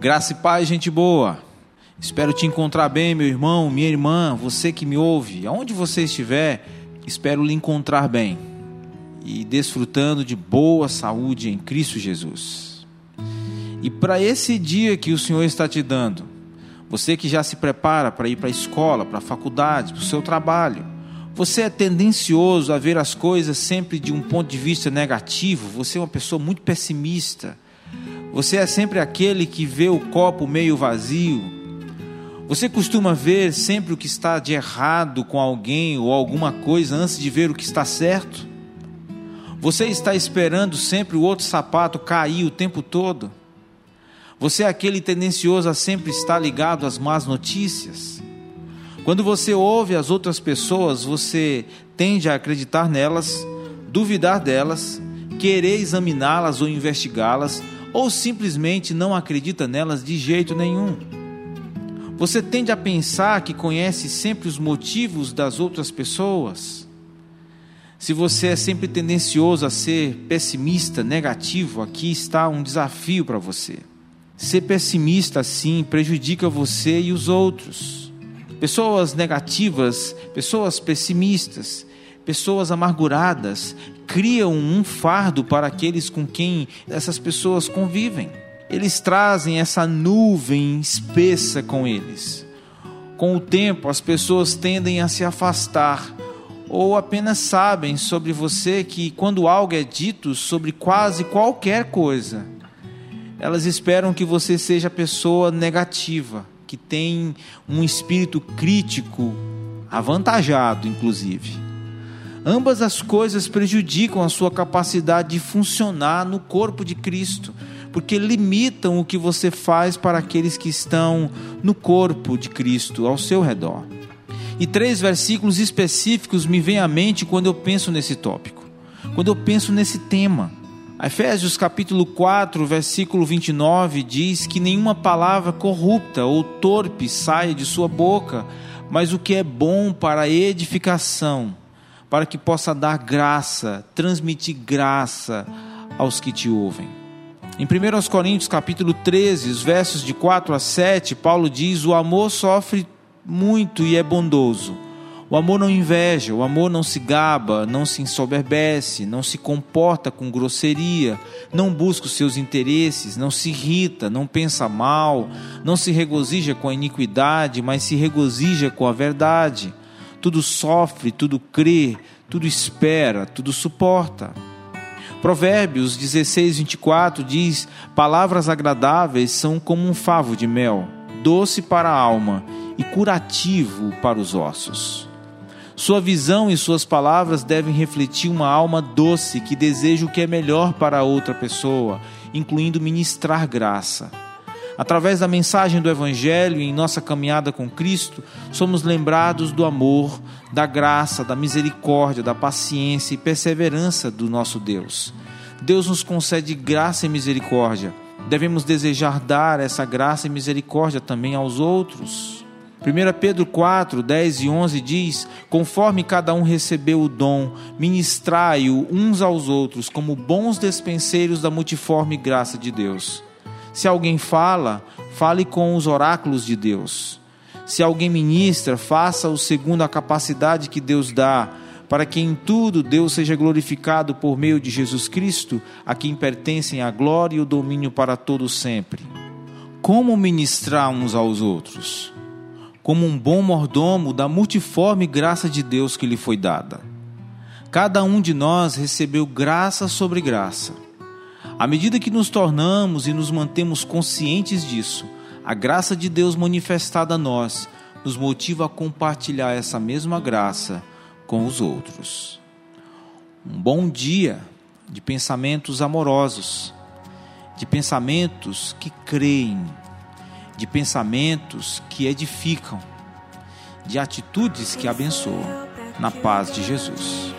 Graça e paz, gente boa. Espero te encontrar bem, meu irmão, minha irmã, você que me ouve, aonde você estiver, espero lhe encontrar bem e desfrutando de boa saúde em Cristo Jesus. E para esse dia que o Senhor está te dando, você que já se prepara para ir para a escola, para a faculdade, para o seu trabalho, você é tendencioso a ver as coisas sempre de um ponto de vista negativo, você é uma pessoa muito pessimista você é sempre aquele que vê o copo meio vazio. Você costuma ver sempre o que está de errado com alguém ou alguma coisa antes de ver o que está certo? Você está esperando sempre o outro sapato cair o tempo todo? Você é aquele tendencioso a sempre estar ligado às más notícias? Quando você ouve as outras pessoas, você tende a acreditar nelas, duvidar delas, querer examiná-las ou investigá-las ou simplesmente não acredita nelas de jeito nenhum. Você tende a pensar que conhece sempre os motivos das outras pessoas. Se você é sempre tendencioso a ser pessimista, negativo, aqui está um desafio para você. Ser pessimista assim prejudica você e os outros. Pessoas negativas, pessoas pessimistas, pessoas amarguradas criam um fardo para aqueles com quem essas pessoas convivem. Eles trazem essa nuvem espessa com eles. Com o tempo, as pessoas tendem a se afastar ou apenas sabem sobre você que quando algo é dito sobre quase qualquer coisa, elas esperam que você seja pessoa negativa, que tem um espírito crítico avantajado, inclusive. Ambas as coisas prejudicam a sua capacidade de funcionar no corpo de Cristo, porque limitam o que você faz para aqueles que estão no corpo de Cristo ao seu redor. E três versículos específicos me vêm à mente quando eu penso nesse tópico, quando eu penso nesse tema. Efésios capítulo 4, versículo 29 diz que nenhuma palavra corrupta ou torpe saia de sua boca, mas o que é bom para edificação, para que possa dar graça, transmitir graça aos que te ouvem. Em 1 Coríntios capítulo 13, os versos de 4 a 7, Paulo diz: "O amor sofre muito e é bondoso. O amor não inveja, o amor não se gaba, não se ensoberbece, não se comporta com grosseria, não busca os seus interesses, não se irrita, não pensa mal, não se regozija com a iniquidade, mas se regozija com a verdade tudo sofre, tudo crê, tudo espera, tudo suporta. Provérbios 16, 24 diz: Palavras agradáveis são como um favo de mel, doce para a alma e curativo para os ossos. Sua visão e suas palavras devem refletir uma alma doce que deseja o que é melhor para a outra pessoa, incluindo ministrar graça. Através da mensagem do Evangelho e em nossa caminhada com Cristo, somos lembrados do amor, da graça, da misericórdia, da paciência e perseverança do nosso Deus. Deus nos concede graça e misericórdia. Devemos desejar dar essa graça e misericórdia também aos outros. 1 Pedro 4, 10 e 11 diz: Conforme cada um recebeu o dom, ministrai-o uns aos outros como bons despenseiros da multiforme graça de Deus. Se alguém fala, fale com os oráculos de Deus. Se alguém ministra, faça-o segundo a capacidade que Deus dá, para que em tudo Deus seja glorificado por meio de Jesus Cristo, a quem pertencem a glória e o domínio para todos sempre. Como ministrar uns aos outros? Como um bom mordomo da multiforme graça de Deus que lhe foi dada. Cada um de nós recebeu graça sobre graça. À medida que nos tornamos e nos mantemos conscientes disso, a graça de Deus manifestada a nós nos motiva a compartilhar essa mesma graça com os outros. Um bom dia de pensamentos amorosos, de pensamentos que creem, de pensamentos que edificam, de atitudes que abençoam, na paz de Jesus.